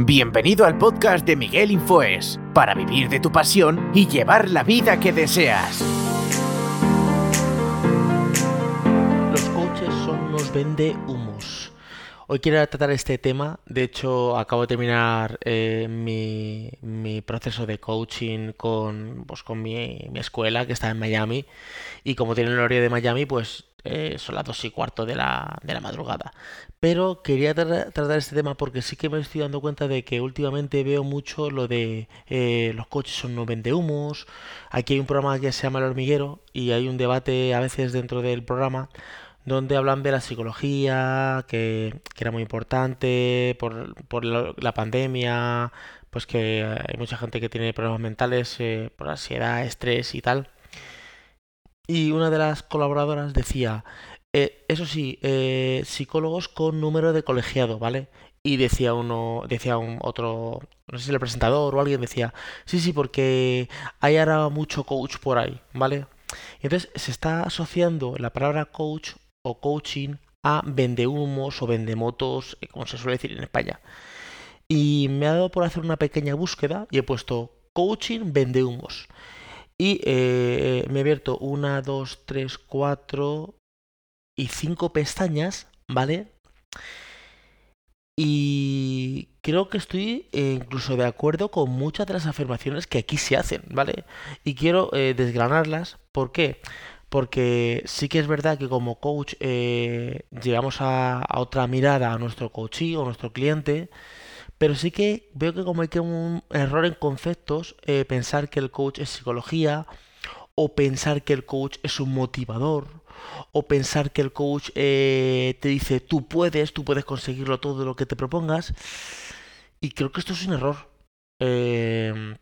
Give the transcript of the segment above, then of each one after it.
Bienvenido al podcast de Miguel Infoes, para vivir de tu pasión y llevar la vida que deseas. Los coaches son unos vende humos. Hoy quiero tratar este tema. De hecho, acabo de terminar eh, mi, proceso de coaching con, pues, con mi, escuela, que está en Miami. Y como tiene el horario de Miami, pues eh, son las dos y cuarto de la madrugada. Pero quería tratar este tema porque sí que me estoy dando cuenta de que últimamente veo mucho lo de eh, los coches son no vende humos. Aquí hay un programa que se llama El Hormiguero y hay un debate a veces dentro del programa donde hablan de la psicología, que, era muy importante por, por la, pandemia, pues que hay mucha gente que tiene problemas mentales eh, por ansiedad, estrés y tal. Y una de las colaboradoras decía, eh, eso sí, eh, psicólogos con número de colegiado, ¿vale? Y decía uno, decía otro, no sé si el presentador o alguien decía, sí, sí, porque hay ahora mucho coach por ahí, ¿vale? Y entonces se está asociando la palabra coach o coaching a vendehumos o vendemotos, eh, como se suele decir en España. Y me ha dado por hacer una pequeña búsqueda y he puesto coaching vendehumos. Y me he abierto una, dos, tres, cuatro y cinco pestañas, ¿vale? Y creo que estoy eh, incluso de acuerdo con muchas de las afirmaciones que aquí se hacen, ¿vale? Y quiero eh, desgranarlas. ¿Por qué? Porque sí que es verdad que como coach llegamos a, a, otra mirada a nuestro coachee o nuestro cliente pero sí que veo que como hay que un error en conceptos, eh, pensar que el coach es psicología, o pensar que el coach es un motivador, o pensar que el coach eh, te dice tú puedes, tú puedes conseguirlo todo lo que te propongas. Y creo que esto es un error. Eh,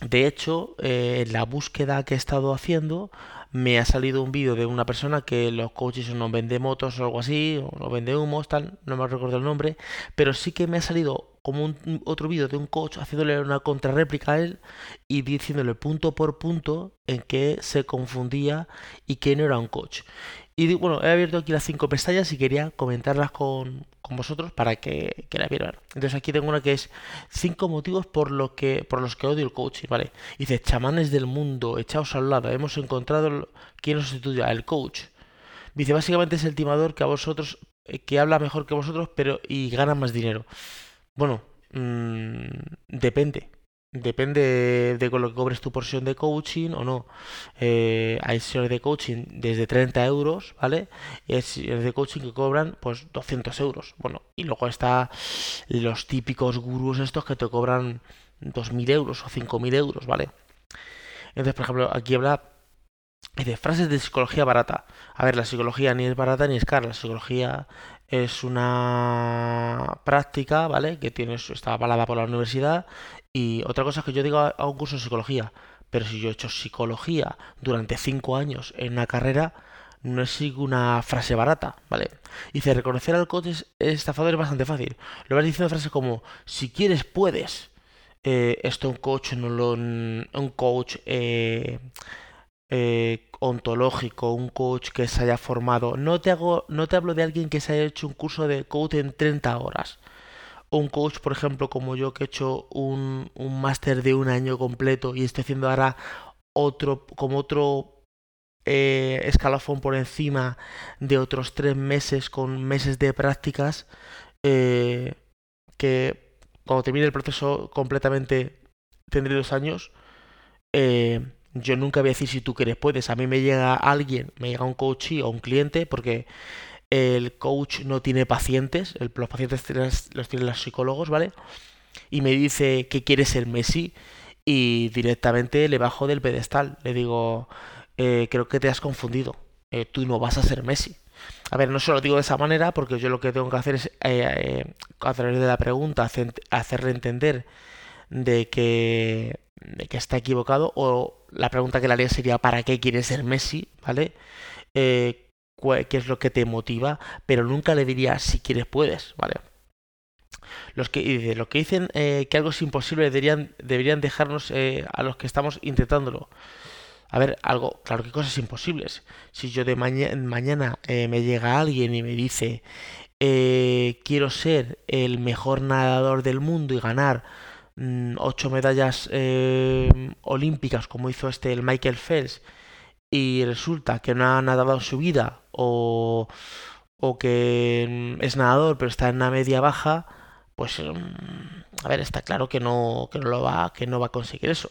de hecho, en la búsqueda que he estado haciendo, me ha salido un vídeo de una persona que los coaches no vende motos o algo así, o no vende humos, tal, no me recuerdo el nombre, pero sí que me ha salido como un, otro vídeo de un coach haciéndole una contrarréplica a él y diciéndole punto por punto en qué se confundía y que no era un coach. Y bueno, he abierto aquí las cinco pestañas y quería comentarlas con, vosotros para que, que, la vieran. Entonces aquí tengo una que es cinco motivos por, lo que, por los que odio el coaching, ¿vale? Dice, chamanes del mundo, echaos al lado, hemos encontrado quién os sustituya, el coach. Dice, básicamente es el timador que a vosotros, eh, que habla mejor que vosotros, pero y gana más dinero. Bueno, mmm, depende. Depende de con lo que cobres tu porción de coaching o no. Eh, hay sesiones de coaching desde 30 euros, ¿vale? Y hay sesiones de coaching que cobran pues 200 euros. Bueno, y luego está los típicos gurús estos que te cobran 2.000 euros o 5.000 euros, ¿vale? Entonces, por ejemplo, aquí habla de frases de psicología barata. A ver, la psicología ni es barata ni es cara. La psicología es una práctica, ¿vale? Que tiene, está avalada por la universidad. Y otra cosa es que yo digo a, un curso de psicología. Pero si yo he hecho psicología durante cinco años en una carrera, no es una frase barata, ¿vale? Dice, reconocer al coach estafador es bastante fácil. Lo vas diciendo frases como, si quieres, puedes. Eh, esto un coach no lo... Un coach... Eh, eh, ontológico, un coach que se haya formado. No te, hago, no te hablo de alguien que se haya hecho un curso de coach en 30 horas. Un coach, por ejemplo, como yo que he hecho un, un máster de un año completo y estoy haciendo ahora otro, como otro eh, escalafón por encima de otros tres meses con meses de prácticas, eh, que cuando termine el proceso completamente tendré dos años. Eh, yo nunca voy a decir si tú quieres puedes. A mí me llega alguien, me llega un coach o un cliente, porque el coach no tiene pacientes, los pacientes los tienen los psicólogos, ¿vale? Y me dice que quiere ser Messi y directamente le bajo del pedestal. Le digo, eh, creo que te has confundido. Eh, tú no vas a ser Messi. A ver, no se lo digo de esa manera porque yo lo que tengo que hacer es, eh, a través de la pregunta, hacerle entender de que, de que está equivocado o la pregunta que le haría sería ¿para qué quieres ser Messi? ¿Vale? Eh, ¿Qué es lo que te motiva? Pero nunca le diría si quieres puedes, ¿vale? Los que, lo que dicen eh, que algo es imposible deberían, deberían dejarnos eh, a los que estamos intentándolo. A ver, algo, claro que cosas imposibles. Si yo de mañana me llega alguien y me dice quiero ser el mejor nadador del mundo y ganar ocho medallas eh, olímpicas como hizo este el Michael Phelps y resulta que no ha nadado en su vida o, o que mm, es nadador pero está en una media baja, pues mm, a ver, está claro que no, que no lo va, que no va a conseguir eso.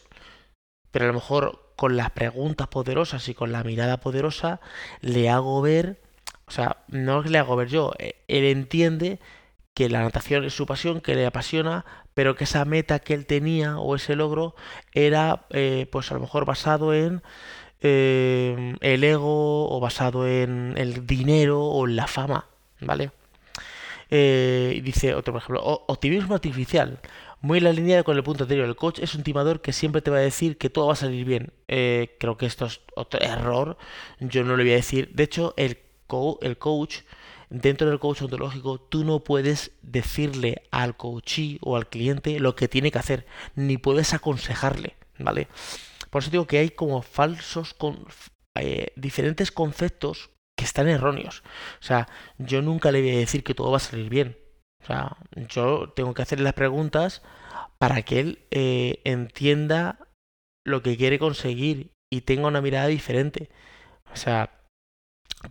Pero a lo mejor con las preguntas poderosas y con la mirada poderosa le hago ver o sea, no le hago ver yo, eh, él entiende que la natación es su pasión, que le apasiona, pero que esa meta que él tenía o ese logro era, eh, pues a lo mejor basado en eh, el ego o basado en el dinero o en la fama, ¿vale? dice otro, por ejemplo, optimismo artificial. Muy en la línea con el punto anterior. El coach es un timador que siempre te va a decir que todo va a salir bien. creo que esto es otro error. Yo no le voy a decir. De hecho, el el coach, dentro del coach ontológico, tú no puedes decirle al coachee o al cliente lo que tiene que hacer, ni puedes aconsejarle, ¿vale? Por eso digo que hay como falsos, con, eh, diferentes conceptos que están erróneos. O sea, yo nunca le voy a decir que todo va a salir bien. O sea, yo tengo que hacerle las preguntas para que él eh, entienda lo que quiere conseguir y tenga una mirada diferente. O sea,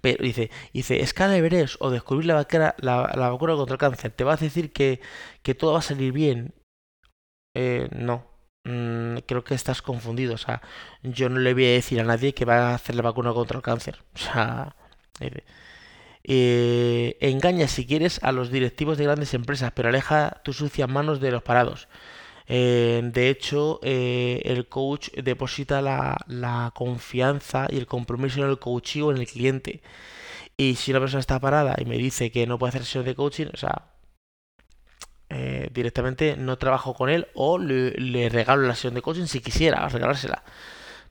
pero dice, dice, escala Everest o descubrir la vacuna, la, vacuna contra el cáncer, ¿te vas a decir que, que todo va a salir bien? Eh, no, mm, creo que estás confundido. O sea, yo no le voy a decir a nadie que va a hacer la vacuna contra el cáncer. O sea, eh, engaña si quieres a los directivos de grandes empresas, pero aleja tus sucias manos de los parados. Eh, de hecho, eh, el coach deposita la, confianza y el compromiso en el coaching o en el cliente. Y si una persona está parada y me dice que no puede hacer sesión de coaching, o sea, eh, directamente no trabajo con él o le, regalo la sesión de coaching si quisiera regalársela.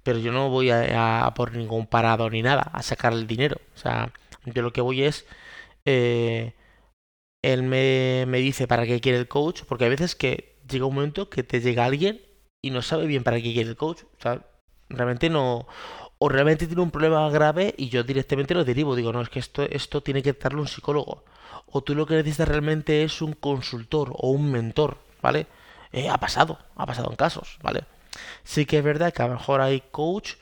Pero yo no voy a, por ningún parado ni nada a sacar el dinero. O sea, yo lo que voy es... él me, me dice para qué quiere el coach, porque hay veces que llega un momento que te llega alguien y no sabe bien para qué quiere el coach. O sea, realmente no. O realmente tiene un problema grave y yo directamente lo derivo. Digo, no, es que esto, esto tiene que darle un psicólogo. O tú lo que necesitas realmente es un consultor o un mentor, ¿vale? Eh, ha pasado, ha pasado en casos, ¿vale? Sí que es verdad que a lo mejor hay coach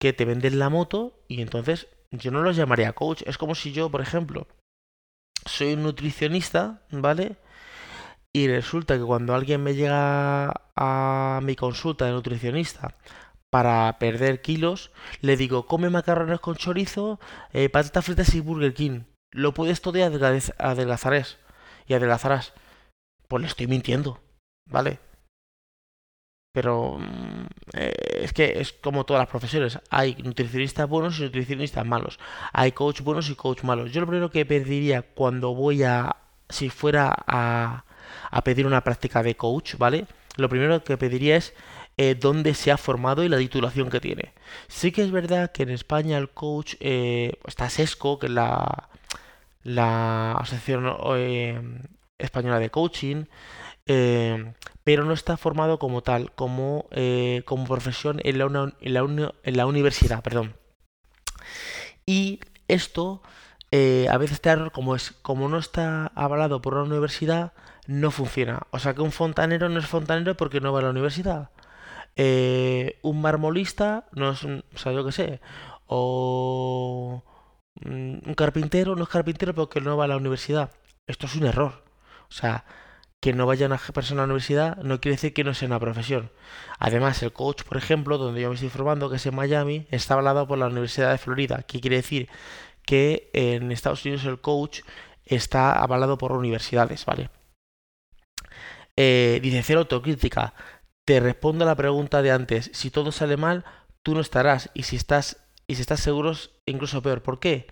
que te venden la moto y entonces yo no los llamaría coach. Es como si yo, por ejemplo, soy un nutricionista, ¿vale? Y resulta que cuando alguien me llega a mi consulta de nutricionista para perder kilos, le digo, come macarrones con chorizo, eh, patatas fritas y Burger King. Lo puedes todo y adelgazarás. Y adelgazarás. Pues le estoy mintiendo, ¿vale? Pero mm, eh, es que es como todas las profesiones. Hay nutricionistas buenos y nutricionistas malos. Hay coach buenos y coach malos. Yo lo primero que pediría cuando voy a... Si fuera a a pedir una práctica de coach, ¿vale? Lo primero que pediría es eh, dónde se ha formado y la titulación que tiene. Sí que es verdad que en España el coach eh, está SESCO, que es la, la Asociación eh, Española de Coaching, pero no está formado como tal, como, como profesión en la, en, la en la universidad, perdón. Y esto a veces está como es, como no está avalado por una universidad, no funciona. O sea que un fontanero no es fontanero porque no va a la universidad. Eh, un marmolista no es, o sea, yo qué sé. O un carpintero no es carpintero porque no va a la universidad. Esto es un error. O sea, que no vaya una persona a la universidad no quiere decir que no sea una profesión. Además, el coach, por ejemplo, donde yo me estoy formando, que es en Miami, está avalado por la Universidad de Florida. ¿Qué quiere decir? Que en Estados Unidos el coach está avalado por universidades, ¿vale? Eh, dice, cero autocrítica. Te respondo a la pregunta de antes. Si todo sale mal, tú no estarás. Y si estás, y si estás seguro, incluso peor. ¿Por qué?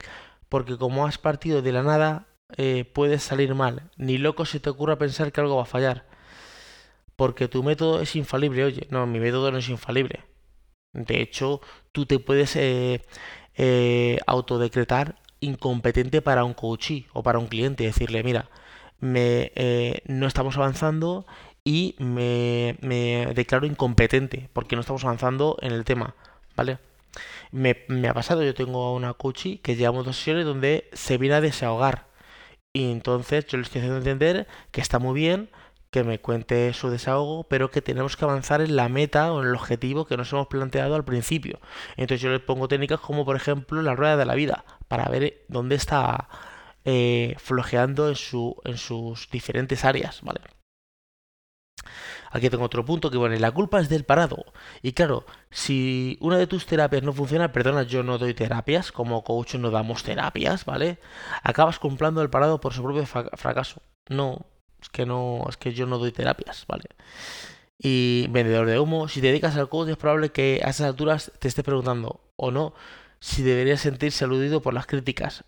Porque como has partido de la nada, eh, puedes salir mal. Ni loco se te ocurra pensar que algo va a fallar. Porque tu método es infalible. Oye, no, mi método no es infalible. De hecho, tú te puedes eh, eh autodecretar incompetente para un coachee o para un cliente. Decirle, mira, me, eh, no estamos avanzando y me, declaro incompetente porque no estamos avanzando en el tema, ¿vale? Me, ha pasado, yo tengo una coach que llevamos dos sesiones donde se viene a desahogar Y entonces yo le estoy haciendo entender que está muy bien, que me cuente su desahogo, pero que tenemos que avanzar en la meta o en el objetivo que nos hemos planteado al principio. Entonces yo le pongo técnicas como por ejemplo la rueda de la vida, para ver dónde está eh, flojeando en, su, en sus diferentes áreas, ¿vale? Aquí tengo otro punto que bueno, la culpa es del parado. Y claro, si una de tus terapias no funciona, perdona, yo no doy terapias, como coach no damos terapias, ¿vale? Acabas comprando el parado por su propio fracaso. No, es que no, es que yo no doy terapias, ¿vale? Y vendedor de humo, si te dedicas al coach es probable que a esas alturas te estés preguntando o no si deberías sentirse aludido por las críticas.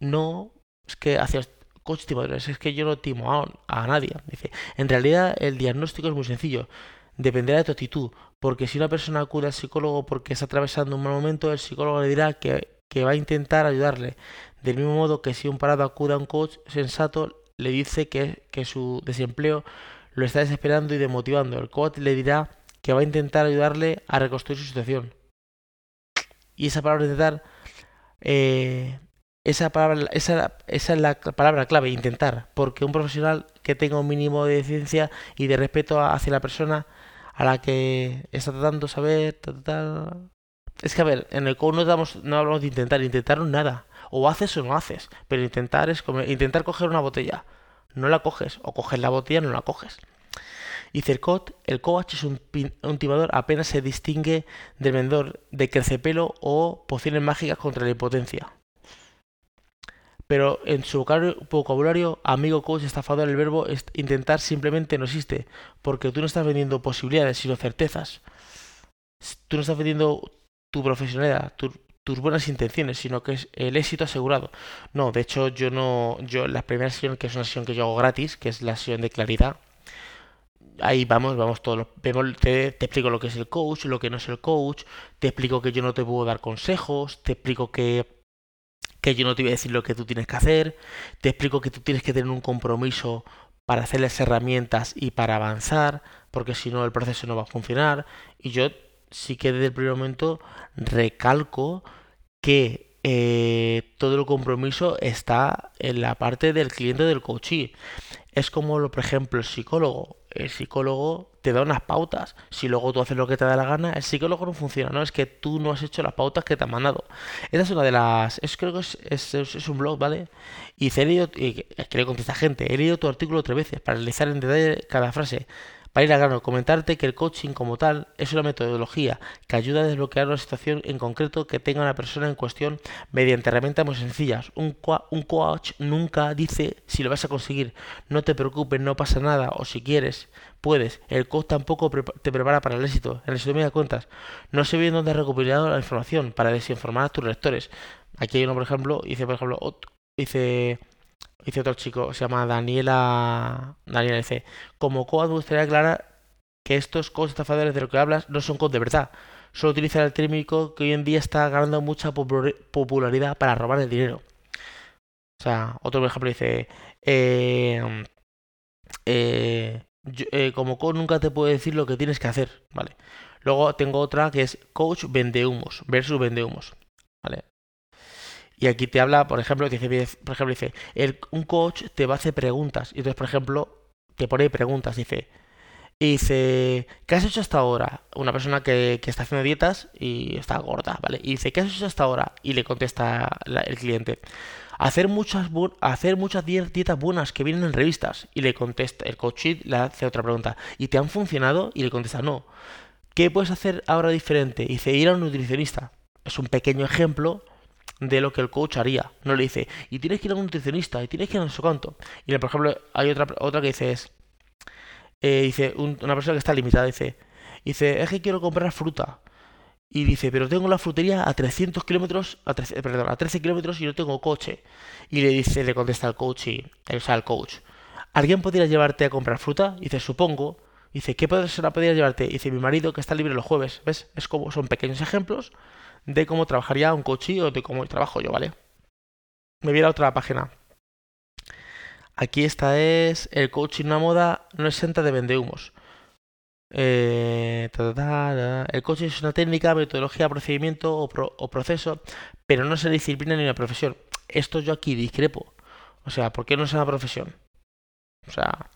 No, es que hacia coach timadores, es que yo no timo a, a nadie. Dice, en realidad el diagnóstico es muy sencillo. Dependerá de tu actitud, porque si una persona acude al psicólogo porque está atravesando un mal momento, el psicólogo le dirá que, que va a intentar ayudarle. Del mismo modo que si un parado acude a un coach sensato, le dice que, que su desempleo lo está desesperando y demotivando. El coach le dirá que va a intentar ayudarle a reconstruir su situación. Y esa palabra intentar, eh, esa, palabra, esa, esa, es la palabra clave, intentar. Porque un profesional que tenga un mínimo de ciencia y de respeto hacia la persona a la que está tratando saber, es que a ver, en el coach no, damos, no hablamos de intentar, intentar nada. O haces o no haces. Pero intentar es como intentar coger una botella. No la coges. O coges la botella, no la coges. Y Cercot, el coach es un, timador, apenas se distingue del vendedor de crecepelo o pociones mágicas contra la impotencia. Pero en su vocabulario, amigo coach estafador, el verbo intentar simplemente no existe, porque tú no estás vendiendo posibilidades, sino certezas. Tú no estás vendiendo tu profesionalidad, tu, tus buenas intenciones, sino que es el éxito asegurado. No, de hecho yo no, yo la primera sesión, que es una sesión que yo hago gratis, que es la sesión de claridad, ahí vamos, vamos todos, te, te, explico lo que es el coach, lo que no es el coach, te explico que yo no te puedo dar consejos, te explico que, que yo no te voy a decir lo que tú tienes que hacer, te explico que tú tienes que tener un compromiso para hacer las herramientas y para avanzar, porque si no el proceso no va a funcionar, y yo sí que desde el primer momento recalco que eh, todo el compromiso está en la parte del cliente del coachee. Es como, por ejemplo, el psicólogo. El psicólogo te da unas pautas. Si luego tú haces lo que te da la gana, el psicólogo no funciona. No es que tú no has hecho las pautas que te han mandado. Esa es una de las. Es, creo que es, es, un blog, ¿vale? Y he leído. Y, que le contesta gente. He leído tu artículo tres veces para analizar en detalle cada frase. Para ir a grano, comentarte que el coaching como tal es una metodología que ayuda a desbloquear una situación en concreto que tenga una persona en cuestión mediante herramientas muy sencillas. Un, coach nunca dice si lo vas a conseguir. No te preocupes, no pasa nada. O si quieres, puedes. El coach tampoco te prepara para el éxito. En resumidas de cuentas, no sé bien dónde has recuperado la información para desinformar a tus lectores. Aquí hay uno, por ejemplo, dice, por ejemplo, dice dice otro chico, se llama Daniela. Daniela dice: Como me gustaría aclarar que estos coach estafadores de lo que hablas no son coach de verdad. Solo utilizan el término que hoy en día está ganando mucha popularidad para robar el dinero. O sea, otro ejemplo dice: eh, eh, eh, Como coach nunca te puedo decir lo que tienes que hacer. Vale. Luego tengo otra que es coach vende humos versus vende humos. ¿Vale? Y aquí te habla, por ejemplo, dice, por ejemplo, dice, un coach te va a hacer preguntas. Y entonces, por ejemplo, te pone preguntas, dice, y dice, ¿qué has hecho hasta ahora? Una persona que, que, está haciendo dietas y está gorda, ¿vale? Y dice, ¿qué has hecho hasta ahora? Y le contesta el cliente, hacer muchas, hacer muchas dietas buenas que vienen en revistas. Y le contesta, el coach le hace otra pregunta, ¿y te han funcionado? Y le contesta, no. ¿Qué puedes hacer ahora diferente? Y dice, ir a un nutricionista. Es un pequeño ejemplo de lo que el coach haría. No le dice, y tienes que ir a un nutricionista, y tienes que ir a no sé cuánto. Y por ejemplo, hay otra, otra que dice es, eh, dice, una persona que está limitada, dice, dice, es que quiero comprar fruta. Y dice, pero tengo la frutería a 300 kilómetros, a 13, perdón, a 13 kilómetros y no tengo coche. Y le dice, le contesta al coach, y, o sea, al coach, ¿alguien podría llevarte a comprar fruta? Y dice, supongo. dice, ¿qué persona podría llevarte? Y dice, mi marido que está libre los jueves. ¿Ves? Es como, son pequeños ejemplos de cómo trabajaría un coche o de cómo trabajo yo, ¿vale? Me voy a, otra página. Aquí esta es el coaching una moda no exenta de vendehumos. Eh, el coaching es una técnica, metodología, procedimiento o, proceso, pero no es una disciplina ni una profesión. Esto yo aquí discrepo. O sea, ¿por qué no es una profesión? O sea,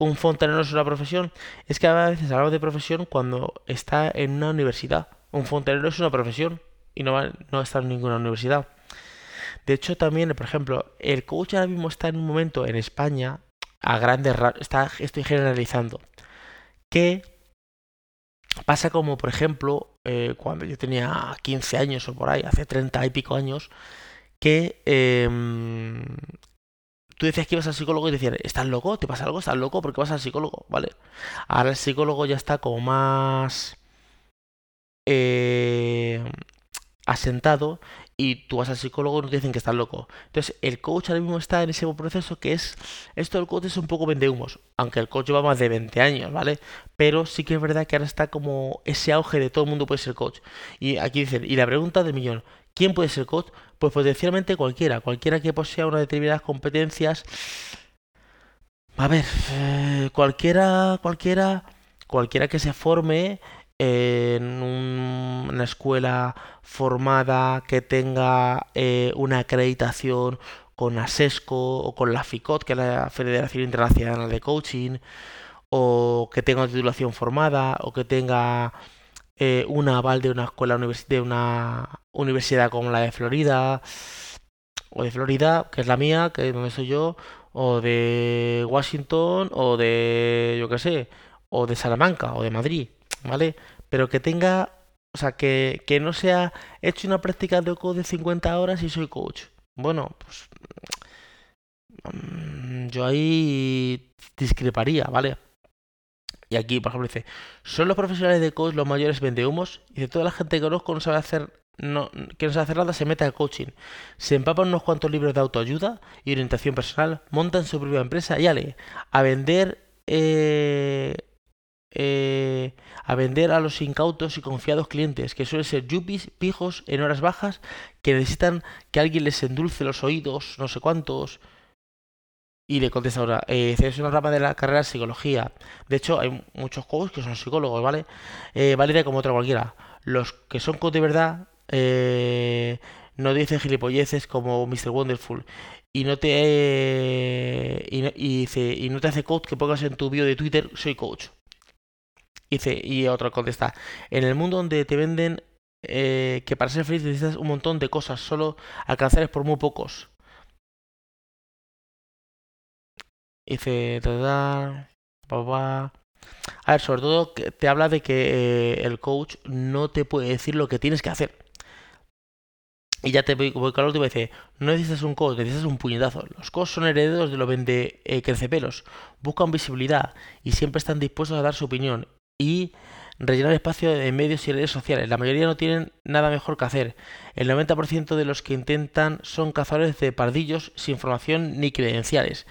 un fontanero es una profesión. Es que a veces hablamos de profesión cuando está en una universidad. Un fontanero es una profesión y no, va, no está en ninguna universidad. De hecho, también, por ejemplo, el coach ahora mismo está en un momento en España, a grandes está, estoy generalizando, que pasa como, por ejemplo, eh, cuando yo tenía 15 años o por ahí, hace 30 y pico años, que eh, tú decías que ibas al psicólogo y decían, ¿estás loco? ¿Te pasa algo? ¿Estás loco? porque vas al psicólogo? ¿Vale? Ahora el psicólogo ya está como más eh, asentado y tú vas al psicólogo y dicen que estás loco. Entonces, el coach ahora mismo está en ese proceso que es. Esto del coach es un poco vendehumos, aunque el coach lleva más de 20 años, ¿vale? Pero sí que es verdad que ahora está como ese auge de todo el mundo puede ser coach. Y aquí dicen, y la pregunta del millón, ¿quién puede ser coach? Pues potencialmente cualquiera, cualquiera que posea unas determinadas competencias. A ver, eh, cualquiera, cualquiera, cualquiera que se forme en una escuela formada que tenga eh, una acreditación con ASESCO o con la FICOT, que es la Federación Internacional de Coaching, o que tenga titulación formada, o que tenga eh, un aval de una escuela de una universidad como la de Florida, o de Florida, que es la mía, que es donde soy yo, o de Washington, o de, yo qué sé, o de Salamanca, o de Madrid. ¿Vale? Pero que tenga, o sea, que, que no sea hecho una práctica de coach de 50 horas y soy coach. Bueno, pues mm, yo ahí discreparía, ¿vale? Y aquí, por ejemplo, dice, ¿son los profesionales de coach los mayores vendehumos? Y de toda la gente que conozco no sabe hacer, no, que no sabe hacer nada, se mete al coaching. Se empapan unos cuantos libros de autoayuda y orientación personal, montan su propia empresa y ale, a vender eh, eh, a vender a los incautos y confiados clientes, que suelen ser yuppies, pijos, en horas bajas, que necesitan que alguien les endulce los oídos, no sé cuántos. Y le contesta ahora, eh, es una rama de la carrera de psicología. De hecho, hay muchos coaches que son psicólogos, ¿vale? Eh, válida como otra cualquiera. Los que son de verdad eh, no dicen gilipolleces como Mr. Wonderful. Y no te y, y, y no te hace coach que pongas en tu bio de Twitter soy coach. Dice, y otro contesta, en el mundo donde te venden eh, que para ser feliz necesitas un montón de cosas, solo alcanzar por muy pocos. Dice, da. A ver, sobre todo te habla de que eh, el coach no te puede decir lo que tienes que hacer. Y ya te voy, voy Carlos te voy a decir, no necesitas un coach, necesitas un puñetazo. Los coaches son herederos de lo vende eh, crecepelos. Buscan visibilidad y siempre están dispuestos a dar su opinión y rellenar espacio en medios y redes sociales. La mayoría no tienen nada mejor que hacer. El 90% de los que intentan son cazadores de pardillos sin formación ni credenciales.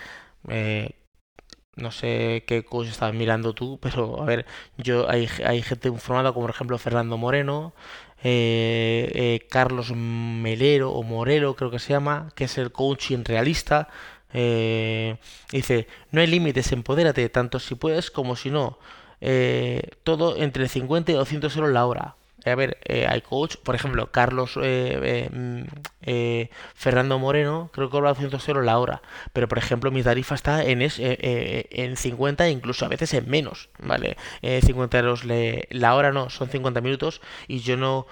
Eh, no sé qué cosa estás mirando tú, pero a ver, yo hay, hay gente formada como por ejemplo Fernando Moreno, eh, eh, Carlos Melero o Morelo creo que se llama, que es el coaching realista. dice, no hay límites, empodérate, tanto si puedes como si no. Eh, todo entre 50 y 200 euros la hora. A ver, eh, hay coach, por ejemplo, Carlos eh, mm, Fernando Moreno, creo que cobra 200 euros la hora. Pero, por ejemplo, mi tarifa está en, es, en 50, incluso a veces en menos, ¿vale? 50 euros la hora no, son 50 minutos y yo no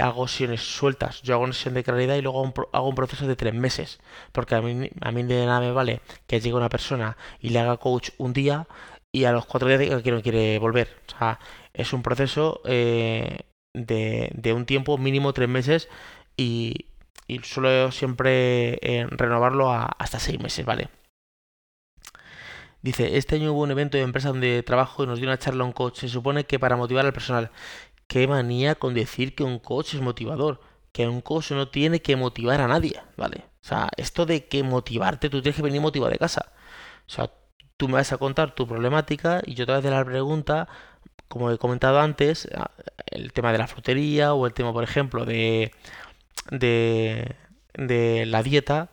hago sesiones sueltas. Yo hago una sesión de claridad y luego hago un, proceso de tres meses. Porque a mí, a mí de nada me vale que llegue una persona y le haga coach un día y a los cuatro días que no quiere volver. O sea, es un proceso eh, de, un tiempo mínimo tres meses y, y suelo siempre eh, renovarlo a, hasta seis meses, ¿vale? Dice, este año hubo un evento de empresa donde trabajo y nos dio una charla a un coach. Se supone que para motivar al personal. Qué manía con decir que un coach es motivador. Que un coach no tiene que motivar a nadie, ¿vale? O sea, esto de que motivarte, tú tienes que venir motivado de casa. O sea, tú me vas a contar tu problemática y yo a hacer la pregunta, como he comentado antes, el tema de la frutería o el tema, por ejemplo, de, de, de la dieta,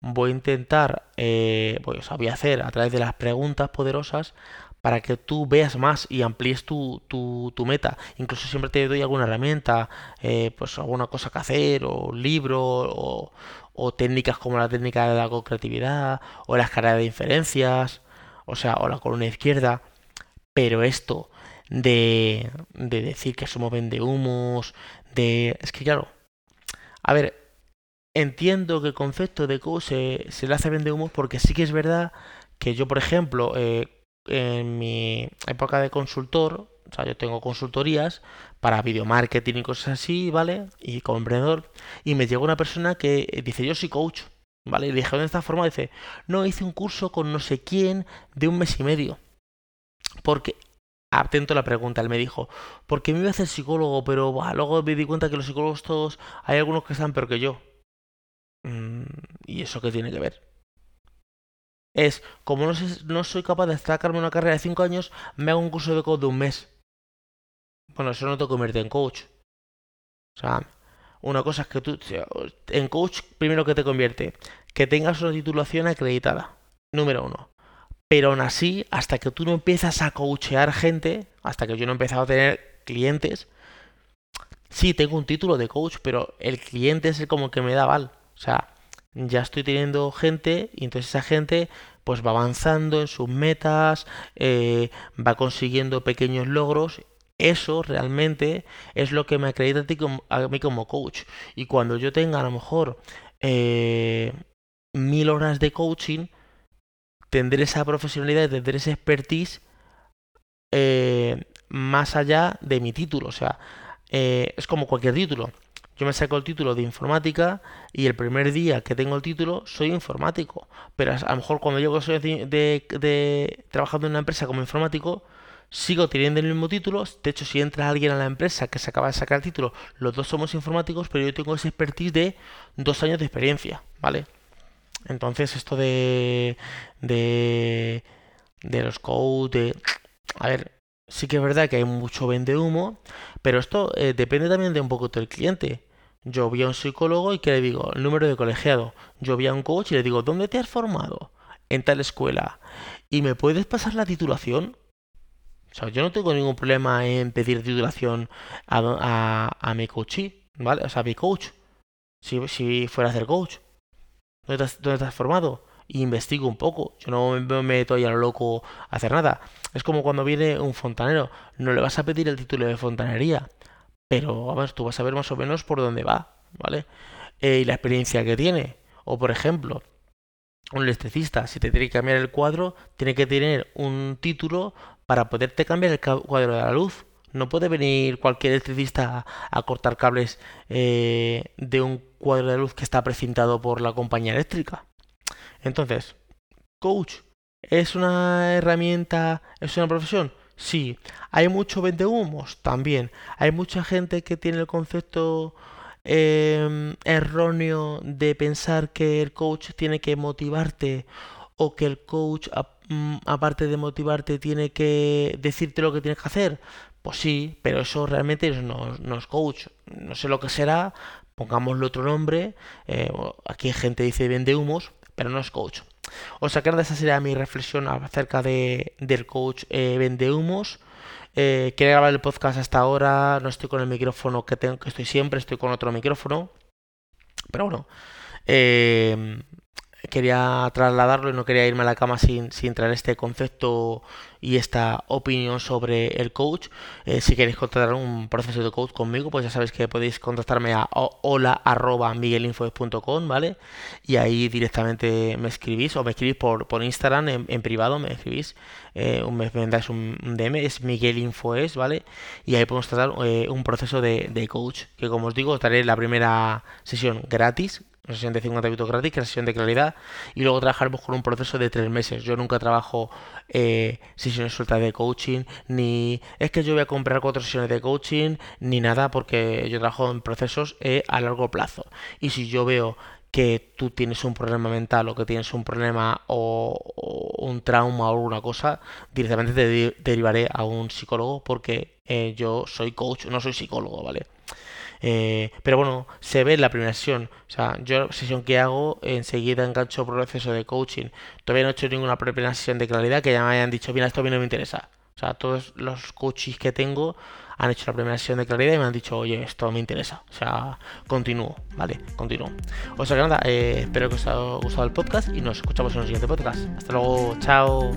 voy a intentar, eh, voy, a hacer a través de las preguntas poderosas para que tú veas más y amplíes tu, tu, tu meta. Incluso siempre te doy alguna herramienta, eh, pues alguna cosa que hacer, o un libro, o, o técnicas como la técnica de la co-creatividad, o las carreras de inferencias, o sea, o la columna izquierda. Pero esto de, de decir que somos vendehumos, de... Es que claro, a ver, entiendo que el concepto de coach se, se le hace vendehumos porque sí que es verdad que yo, por ejemplo, eh, en mi época de consultor, o sea, yo tengo consultorías para video marketing y cosas así, ¿vale? Y como emprendedor. Y me llegó una persona que dice, yo soy coach, ¿vale? Y le dije, ¿dónde está formado? Dice, no, hice un curso con no sé quién de un mes y medio. Porque, atento a la pregunta, él me dijo, porque me iba a hacer psicólogo, pero luego me di cuenta que los psicólogos todos, hay algunos que están peor que yo. Mm, ¿Y eso qué tiene que ver? Es, como no, no soy capaz de destacarme una carrera de 5 años, me hago un curso de coach de un mes. Bueno, eso no te convierte en coach. O sea, una cosa es que tú, en coach, primero que te convierte, que tengas una titulación acreditada, número uno. Pero aún así, hasta que tú no empiezas a coachear gente, hasta que yo no he empezado a tener clientes, sí, tengo un título de coach, pero el cliente es el como que me da val. O sea, ya estoy teniendo gente y entonces esa gente pues va avanzando en sus metas, eh, va consiguiendo pequeños logros. Eso realmente es lo que me acredita a, ti como, mí como coach. Y cuando yo tenga a lo mejor eh, mil horas de coaching, tendré esa profesionalidad, tendré esa expertise eh, más allá de mi título. O sea, es como cualquier título. Yo me saco el título de informática y el primer día que tengo el título soy informático. Pero a lo mejor cuando llego soy de, trabajando en una empresa como informático, sigo teniendo el mismo título. De hecho, si entra alguien a la empresa que se acaba de sacar el título, los dos somos informáticos, pero yo tengo ese expertise de dos años de experiencia, ¿vale? Entonces, esto de. de. de los codes, de. A ver, sí que es verdad que hay mucho vende humo, pero esto eh, depende también de un poco del cliente. Yo vi a un psicólogo y que le digo el número de colegiado. Yo vi a un coach y le digo, ¿dónde te has formado? En tal escuela. ¿Y me puedes pasar la titulación? O sea, yo no tengo ningún problema en pedir titulación a, a, mi coach, ¿vale? O sea, a mi coach. Si, si fuera a hacer coach. ¿Dónde te, has, formado? investigo un poco. Yo no me meto ahí a lo loco a hacer nada. Es como cuando viene un fontanero. No le vas a pedir el título de fontanería pero vamos, tú vas a ver más o menos por dónde va, ¿vale? Eh, y la experiencia que tiene. O por ejemplo, un electricista, si te tiene que cambiar el cuadro, tiene que tener un título para poderte cambiar el cuadro de la luz. No puede venir cualquier electricista a, cortar cables eh, de un cuadro de luz que está precintado por la compañía eléctrica. Entonces, coach, ¿es una herramienta, es una profesión? Sí, hay mucho vendehumos también. Hay mucha gente que tiene el concepto em, erróneo de pensar que el coach tiene que motivarte o que el coach, mm, aparte de motivarte, tiene que decirte lo que tienes que hacer. Pues sí, pero eso realmente no, es coach. No sé lo que será, pongámosle otro nombre. Eh, aquí gente dice vendehumos, pero no es coach. O sea que esa sería mi reflexión acerca de, del coach eh, vende humos. Eh, grabar el podcast hasta ahora, no estoy con el micrófono que tengo, que estoy siempre, estoy con otro micrófono. Pero bueno, eh, quería trasladarlo y no quería irme a la cama sin, sin traer este concepto y esta opinión sobre el coach. Eh, si queréis contratar un proceso de coach conmigo, pues ya sabéis que podéis contactarme a hola.miguelinfo.com, ¿vale? Y ahí directamente me escribís o me escribís por, por Instagram en, privado, me escribís, eh, me mandáis un DM, es miguelinfoes, ¿vale? Y ahí podemos tratar eh, un proceso de, de coach, que como os digo, os daré la primera sesión gratis una sesión de 50 minutos gratis, que es la sesión de claridad, y luego trabajaremos con un proceso de tres meses. Yo nunca trabajo eh, sesiones sueltas de coaching, ni es que yo voy a comprar cuatro sesiones de coaching, ni nada, porque yo trabajo en procesos eh, a largo plazo. Y si yo veo que tú tienes un problema mental o que tienes un problema o, un trauma o alguna cosa, directamente te derivaré a un psicólogo porque eh, yo soy coach, no soy psicólogo, ¿vale? Eh, pero bueno, se ve en la primera sesión. O sea, yo la sesión que hago, enseguida engancho proceso de coaching. Todavía no he hecho ninguna primera sesión de claridad que ya me hayan dicho, mira, esto a mí no me interesa. O sea, todos los coaches que tengo han hecho la primera sesión de claridad y me han dicho, oye, esto me interesa. O sea, continúo, ¿vale? Continúo. O sea que nada, eh, espero que os haya gustado el podcast y nos escuchamos en el siguiente podcast. Hasta luego, chao.